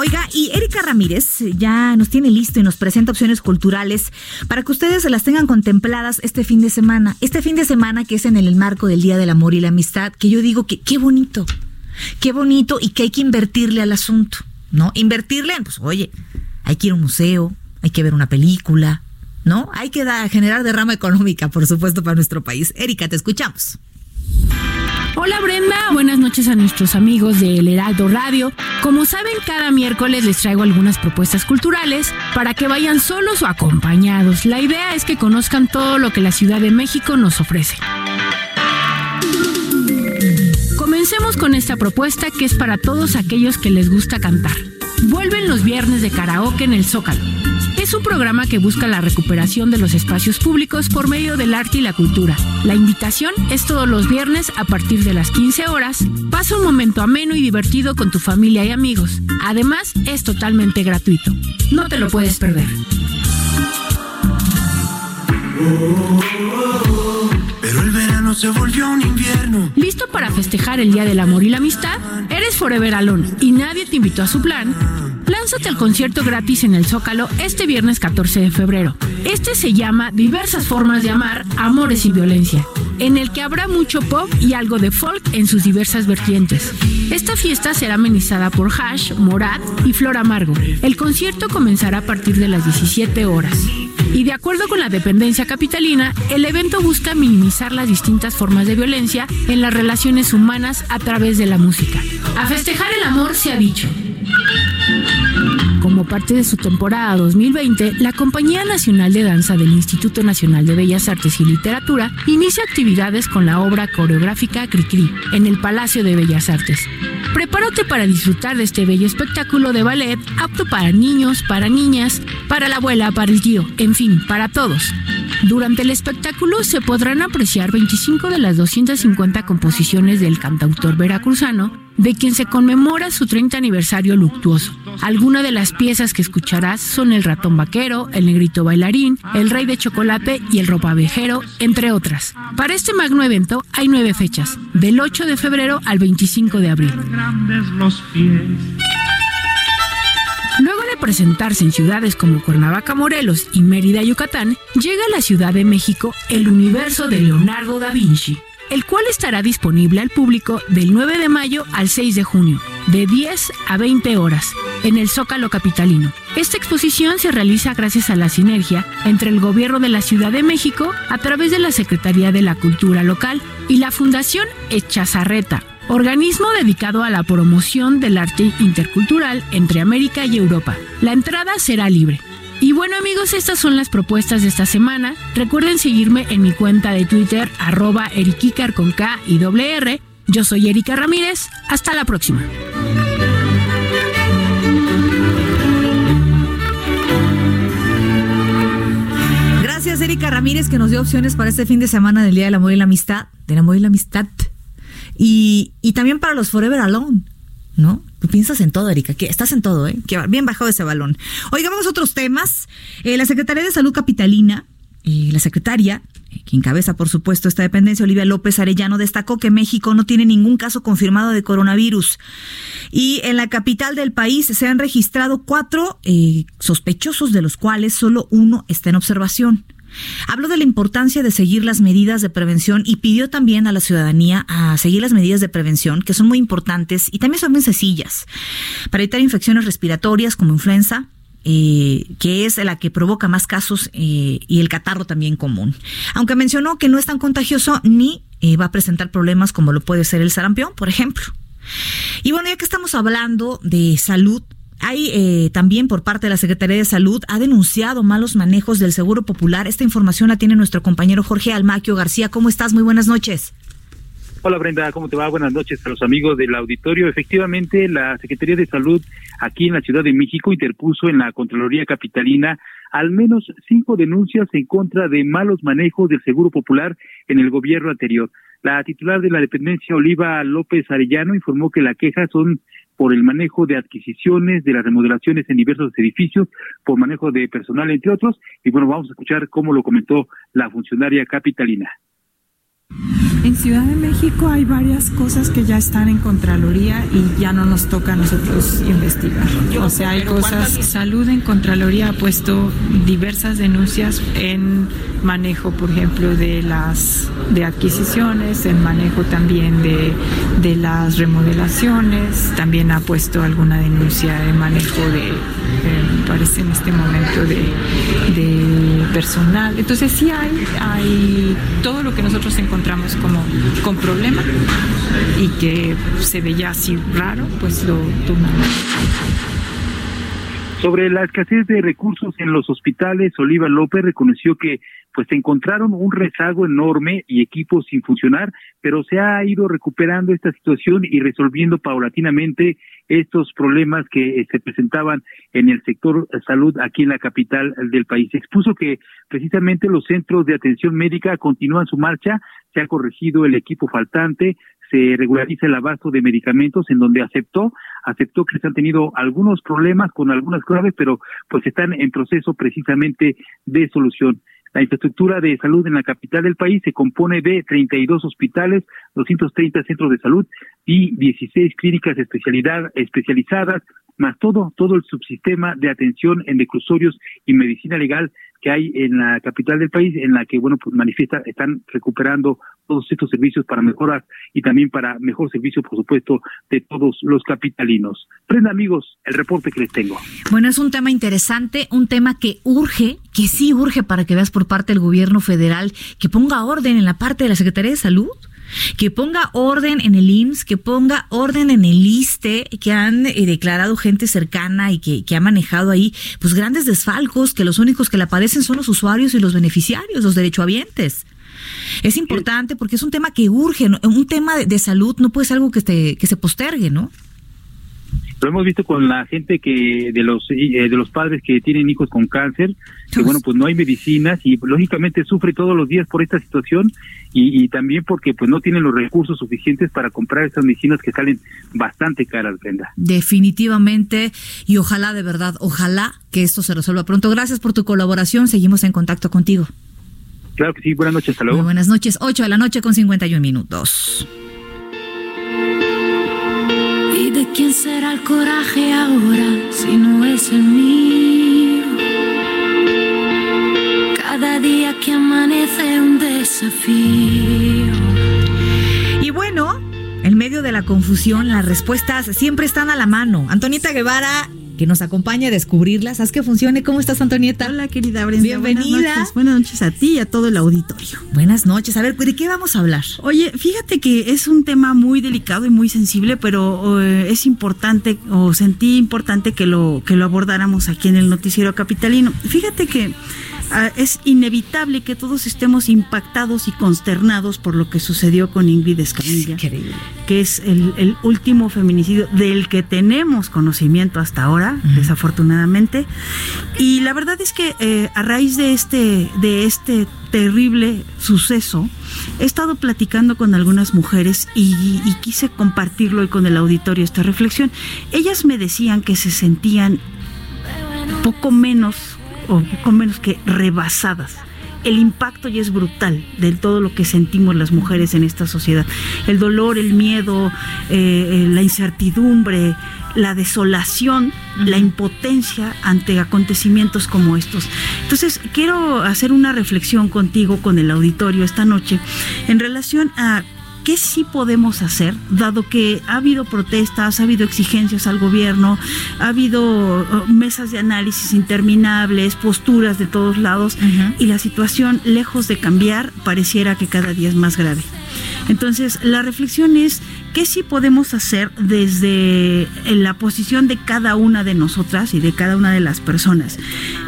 Oiga, y Erika Ramírez ya nos tiene listo y nos presenta opciones culturales para que ustedes se las tengan contempladas este fin de semana. Este fin de semana que es en el marco del Día del Amor y la Amistad, que yo digo que qué bonito, qué bonito y que hay que invertirle al asunto, ¿no? Invertirle, pues oye, hay que ir a un museo, hay que ver una película, ¿no? Hay que generar derrama económica, por supuesto, para nuestro país. Erika, te escuchamos. Hola Brenda, buenas noches a nuestros amigos de El Heraldo Radio. Como saben, cada miércoles les traigo algunas propuestas culturales para que vayan solos o acompañados. La idea es que conozcan todo lo que la Ciudad de México nos ofrece. Comencemos con esta propuesta que es para todos aquellos que les gusta cantar. Vuelven los viernes de karaoke en el Zócalo. Es un programa que busca la recuperación de los espacios públicos por medio del arte y la cultura. La invitación es todos los viernes a partir de las 15 horas. Pasa un momento ameno y divertido con tu familia y amigos. Además, es totalmente gratuito. No te lo puedes perder. Se volvió un invierno. ¿Listo para festejar el Día del Amor y la Amistad? ¿Eres Forever Alone y nadie te invitó a su plan? Lánzate al concierto gratis en el Zócalo este viernes 14 de febrero. Este se llama Diversas formas de amar, amores y violencia, en el que habrá mucho pop y algo de folk en sus diversas vertientes. Esta fiesta será amenizada por Hash, Morat y Flor Amargo. El concierto comenzará a partir de las 17 horas. Y de acuerdo con la dependencia capitalina, el evento busca minimizar las distintas formas de violencia en las relaciones humanas a través de la música. A festejar el amor se ha dicho. Como parte de su temporada 2020, la Compañía Nacional de Danza del Instituto Nacional de Bellas Artes y Literatura inicia actividades con la obra coreográfica Cricri en el Palacio de Bellas Artes. Prepárate para disfrutar de este bello espectáculo de ballet apto para niños, para niñas, para la abuela, para el tío, en fin, para todos. Durante el espectáculo se podrán apreciar 25 de las 250 composiciones del cantautor veracruzano, de quien se conmemora su 30 aniversario luctuoso. Algunas de las piezas que escucharás son El ratón vaquero, El negrito bailarín, El rey de chocolate y El ropavejero, entre otras. Para este magno evento hay nueve fechas, del 8 de febrero al 25 de abril. Presentarse en ciudades como Cuernavaca, Morelos y Mérida, Yucatán, llega a la Ciudad de México el universo de Leonardo da Vinci, el cual estará disponible al público del 9 de mayo al 6 de junio, de 10 a 20 horas, en el Zócalo Capitalino. Esta exposición se realiza gracias a la sinergia entre el gobierno de la Ciudad de México a través de la Secretaría de la Cultura Local y la Fundación Echazarreta, organismo dedicado a la promoción del arte intercultural entre América y Europa. La entrada será libre. Y bueno amigos, estas son las propuestas de esta semana. Recuerden seguirme en mi cuenta de Twitter, arroba eriquicar con K y doble R. Yo soy Erika Ramírez. Hasta la próxima. Gracias, Erika Ramírez, que nos dio opciones para este fin de semana del Día del Amor y la Amistad. Del Amor y la Amistad. Y, y también para los Forever Alone, ¿no? Tú piensas en todo, Erika, que estás en todo, ¿eh? Que bien bajado ese balón. Oiga, vamos a otros temas. Eh, la Secretaría de Salud Capitalina, eh, la secretaria, eh, que encabeza, por supuesto, esta dependencia, Olivia López Arellano, destacó que México no tiene ningún caso confirmado de coronavirus. Y en la capital del país se han registrado cuatro eh, sospechosos, de los cuales solo uno está en observación. Habló de la importancia de seguir las medidas de prevención y pidió también a la ciudadanía a seguir las medidas de prevención, que son muy importantes y también son muy sencillas, para evitar infecciones respiratorias como influenza, eh, que es la que provoca más casos eh, y el catarro también común. Aunque mencionó que no es tan contagioso ni eh, va a presentar problemas como lo puede ser el sarampión, por ejemplo. Y bueno, ya que estamos hablando de salud, hay eh, también por parte de la Secretaría de Salud ha denunciado malos manejos del Seguro Popular. Esta información la tiene nuestro compañero Jorge Almaquio García. ¿Cómo estás? Muy buenas noches. Hola Brenda, ¿cómo te va? Buenas noches a los amigos del auditorio. Efectivamente, la Secretaría de Salud aquí en la Ciudad de México interpuso en la Contraloría Capitalina al menos cinco denuncias en contra de malos manejos del Seguro Popular en el gobierno anterior. La titular de la dependencia, Oliva López Arellano, informó que la queja son por el manejo de adquisiciones, de las remodelaciones en diversos edificios, por manejo de personal, entre otros. Y bueno, vamos a escuchar cómo lo comentó la funcionaria capitalina. En Ciudad de México hay varias cosas que ya están en Contraloría y ya no nos toca a nosotros investigar. O sea, hay cosas, salud en Contraloría ha puesto diversas denuncias en manejo, por ejemplo, de las de adquisiciones, en manejo también de, de las remodelaciones, también ha puesto alguna denuncia en manejo de, eh, parece en este momento, de, de personal. Entonces sí hay, hay todo lo que nosotros encontramos como con problema y que se veía así raro, pues lo tomamos. Sobre la escasez de recursos en los hospitales, Oliva López reconoció que pues se encontraron un rezago enorme y equipos sin funcionar, pero se ha ido recuperando esta situación y resolviendo paulatinamente estos problemas que eh, se presentaban en el sector salud aquí en la capital del país. Expuso que precisamente los centros de atención médica continúan su marcha, se ha corregido el equipo faltante, se regulariza el abasto de medicamentos en donde aceptó, aceptó que se han tenido algunos problemas con algunas claves, pero pues están en proceso precisamente de solución. La infraestructura de salud en la capital del país se compone de 32 hospitales, 230 centros de salud y 16 clínicas especialidad especializadas, más todo todo el subsistema de atención en reclusorios y medicina legal que hay en la capital del país, en la que, bueno, pues manifiesta, están recuperando todos estos servicios para mejorar y también para mejor servicio, por supuesto, de todos los capitalinos. Prenda, amigos, el reporte que les tengo. Bueno, es un tema interesante, un tema que urge, que sí urge para que veas por parte del gobierno federal que ponga orden en la parte de la Secretaría de Salud que ponga orden en el IMSS, que ponga orden en el ISTE, que han eh, declarado gente cercana y que, que, ha manejado ahí pues grandes desfalcos, que los únicos que la padecen son los usuarios y los beneficiarios, los derechohabientes. Es importante porque es un tema que urge, ¿no? un tema de, de, salud no puede ser algo que, te, que se postergue, ¿no? Lo hemos visto con la gente que de los eh, de los padres que tienen hijos con cáncer, que bueno, pues no hay medicinas y lógicamente sufre todos los días por esta situación y, y, también porque pues no tienen los recursos suficientes para comprar estas medicinas que salen bastante caras, Brenda. Definitivamente y ojalá de verdad, ojalá que esto se resuelva pronto. Gracias por tu colaboración, seguimos en contacto contigo. Claro que sí, buenas noches, hasta luego. Muy buenas noches, 8 de la noche con 51 minutos. Quién será el coraje ahora si no es el mío? Cada día que amanece un desafío. Y bueno, en medio de la confusión, las respuestas siempre están a la mano. Antonieta Guevara que nos acompaña a descubrirlas. Haz que funcione. ¿Cómo estás, Antonieta? Hola, querida Brenda. Bienvenida. Buenas noches. Buenas noches a ti y a todo el auditorio. Buenas noches. A ver, ¿de qué vamos a hablar? Oye, fíjate que es un tema muy delicado y muy sensible, pero eh, es importante o sentí importante que lo que lo abordáramos aquí en el noticiero capitalino. Fíjate que es inevitable que todos estemos impactados y consternados por lo que sucedió con Ingrid Escamilla, Increíble. que es el, el, último feminicidio del que tenemos conocimiento hasta ahora, uh -huh. desafortunadamente. Y la verdad es que eh, a raíz de este, de este terrible suceso, he estado platicando con algunas mujeres y, y quise compartirlo hoy con el auditorio esta reflexión. Ellas me decían que se sentían poco menos o poco menos que rebasadas. El impacto ya es brutal de todo lo que sentimos las mujeres en esta sociedad. El dolor, el miedo, eh, la incertidumbre, la desolación, uh -huh. la impotencia ante acontecimientos como estos. Entonces, quiero hacer una reflexión contigo, con el auditorio esta noche, en relación a ¿qué sí podemos hacer? Dado que ha habido protestas, ha habido exigencias al gobierno, ha habido uh, mesas de análisis interminables, posturas de todos lados, uh -huh. y la situación, lejos de cambiar, pareciera que cada día es más grave. Entonces, la reflexión es, ¿qué sí podemos hacer desde la posición de cada una de nosotras y de cada una de las personas?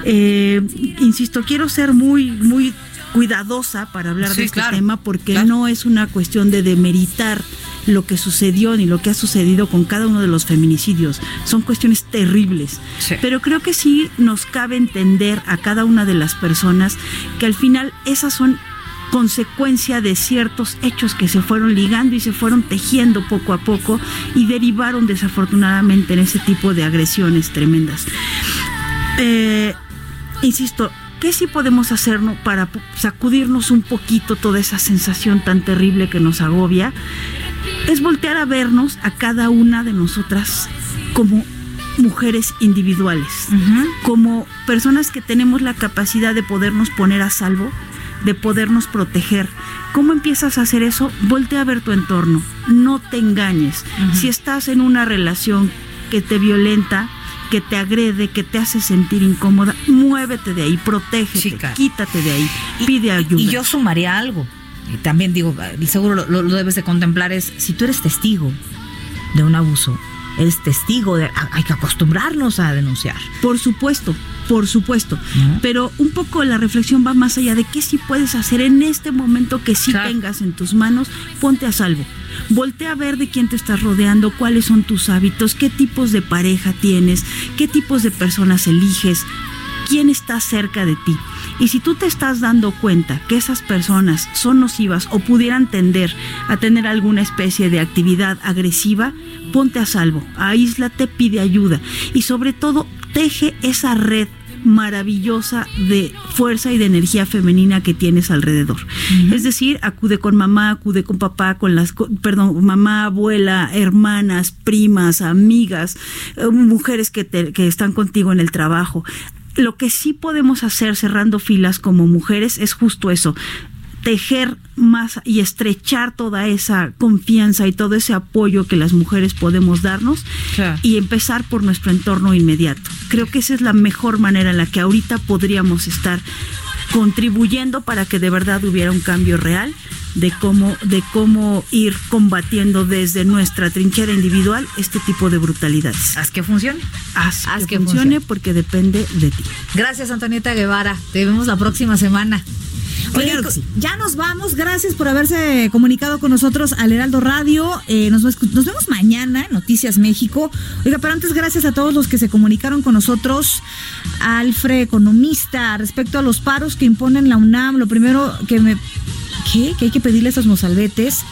Eh, insisto, quiero ser muy, muy cuidadosa para hablar sí, de este claro, tema porque claro. no es una cuestión de demeritar lo que sucedió ni lo que ha sucedido con cada uno de los feminicidios. Son cuestiones terribles. Sí. Pero creo que sí nos cabe entender a cada una de las personas que al final esas son consecuencia de ciertos hechos que se fueron ligando y se fueron tejiendo poco a poco y derivaron desafortunadamente en ese tipo de agresiones tremendas. Eh, insisto, ¿qué sí podemos hacer ¿no? para sacudirnos un poquito toda esa sensación tan terrible que nos agobia? Es voltear a vernos a cada una de nosotras como mujeres individuales, uh -huh. como personas que tenemos la capacidad de podernos poner a salvo, de podernos proteger. ¿Cómo empiezas a hacer eso? Voltea a ver tu entorno, no te engañes. Uh -huh. Si estás en una relación que te violenta, que te agrede, que te hace sentir incómoda, muévete de ahí, protégete, quítate de ahí, pide ayuda. Y yo sumaría algo. Y también digo, seguro lo, lo- lo debes de contemplar es, si tú eres testigo de un abuso, eres testigo de... Hay que acostumbrarnos a denunciar. Por supuesto, por supuesto. Pero un poco la reflexión va más allá de qué sí puedes hacer en este momento que sí tengas en tus manos, ponte a salvo. Voltea a ver de quién te estás rodeando, cuáles son tus hábitos, qué tipos de pareja tienes, qué tipos de personas eliges, quién está cerca de ti. Y si tú te estás dando cuenta que esas personas son nocivas o pudieran tender a tener alguna especie de actividad agresiva, ponte a salvo, aíslate, pide ayuda y sobre todo teje esa red maravillosa de fuerza y de energía femenina que tienes alrededor. Es decir, acude con mamá, acude con papá, con las, perdón, mamá, abuela, hermanas, primas, amigas, eh, mujeres que, te- que están contigo en el trabajo. Lo que sí podemos hacer cerrando filas como mujeres es justo eso, tejer más y estrechar toda esa confianza y todo ese apoyo que las mujeres podemos darnos y empezar por nuestro entorno inmediato. Creo que esa es la mejor manera en la que ahorita podríamos estar contribuyendo para que de verdad hubiera un cambio real de cómo de cómo ir combatiendo desde nuestra trinchera individual este tipo de brutalidades. Haz que funcione. Haz, Haz que, que funcione funcione. porque depende de ti. Gracias, Antonieta Guevara. Te vemos la próxima semana. Sí. ya nos vamos. Gracias por haberse comunicado con nosotros al Heraldo Radio. Eh, nos, nos vemos mañana en Noticias México. Oiga, pero antes, gracias a todos los que se comunicaron con nosotros. Alfred, economista, respecto a los paros que imponen la UNAM, lo primero que me. ¿Qué? Que hay que pedirle a estos mozalbetes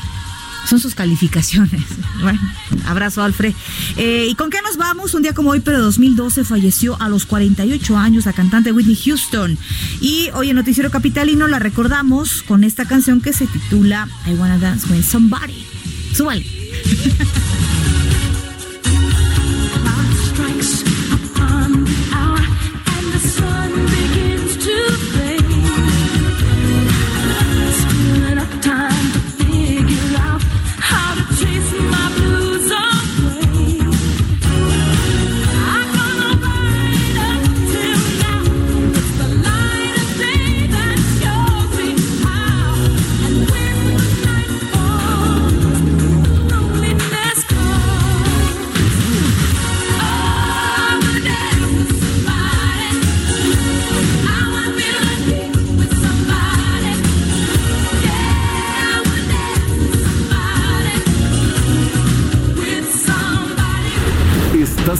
son sus calificaciones. Bueno, abrazo, Alfred. Eh, ¿Y con qué nos vamos? Un día como hoy, pero 2012, falleció a los 48 años la cantante Whitney Houston. Y hoy en Noticiero Capitalino la recordamos con esta canción que se titula I Wanna Dance With Somebody. Súbale.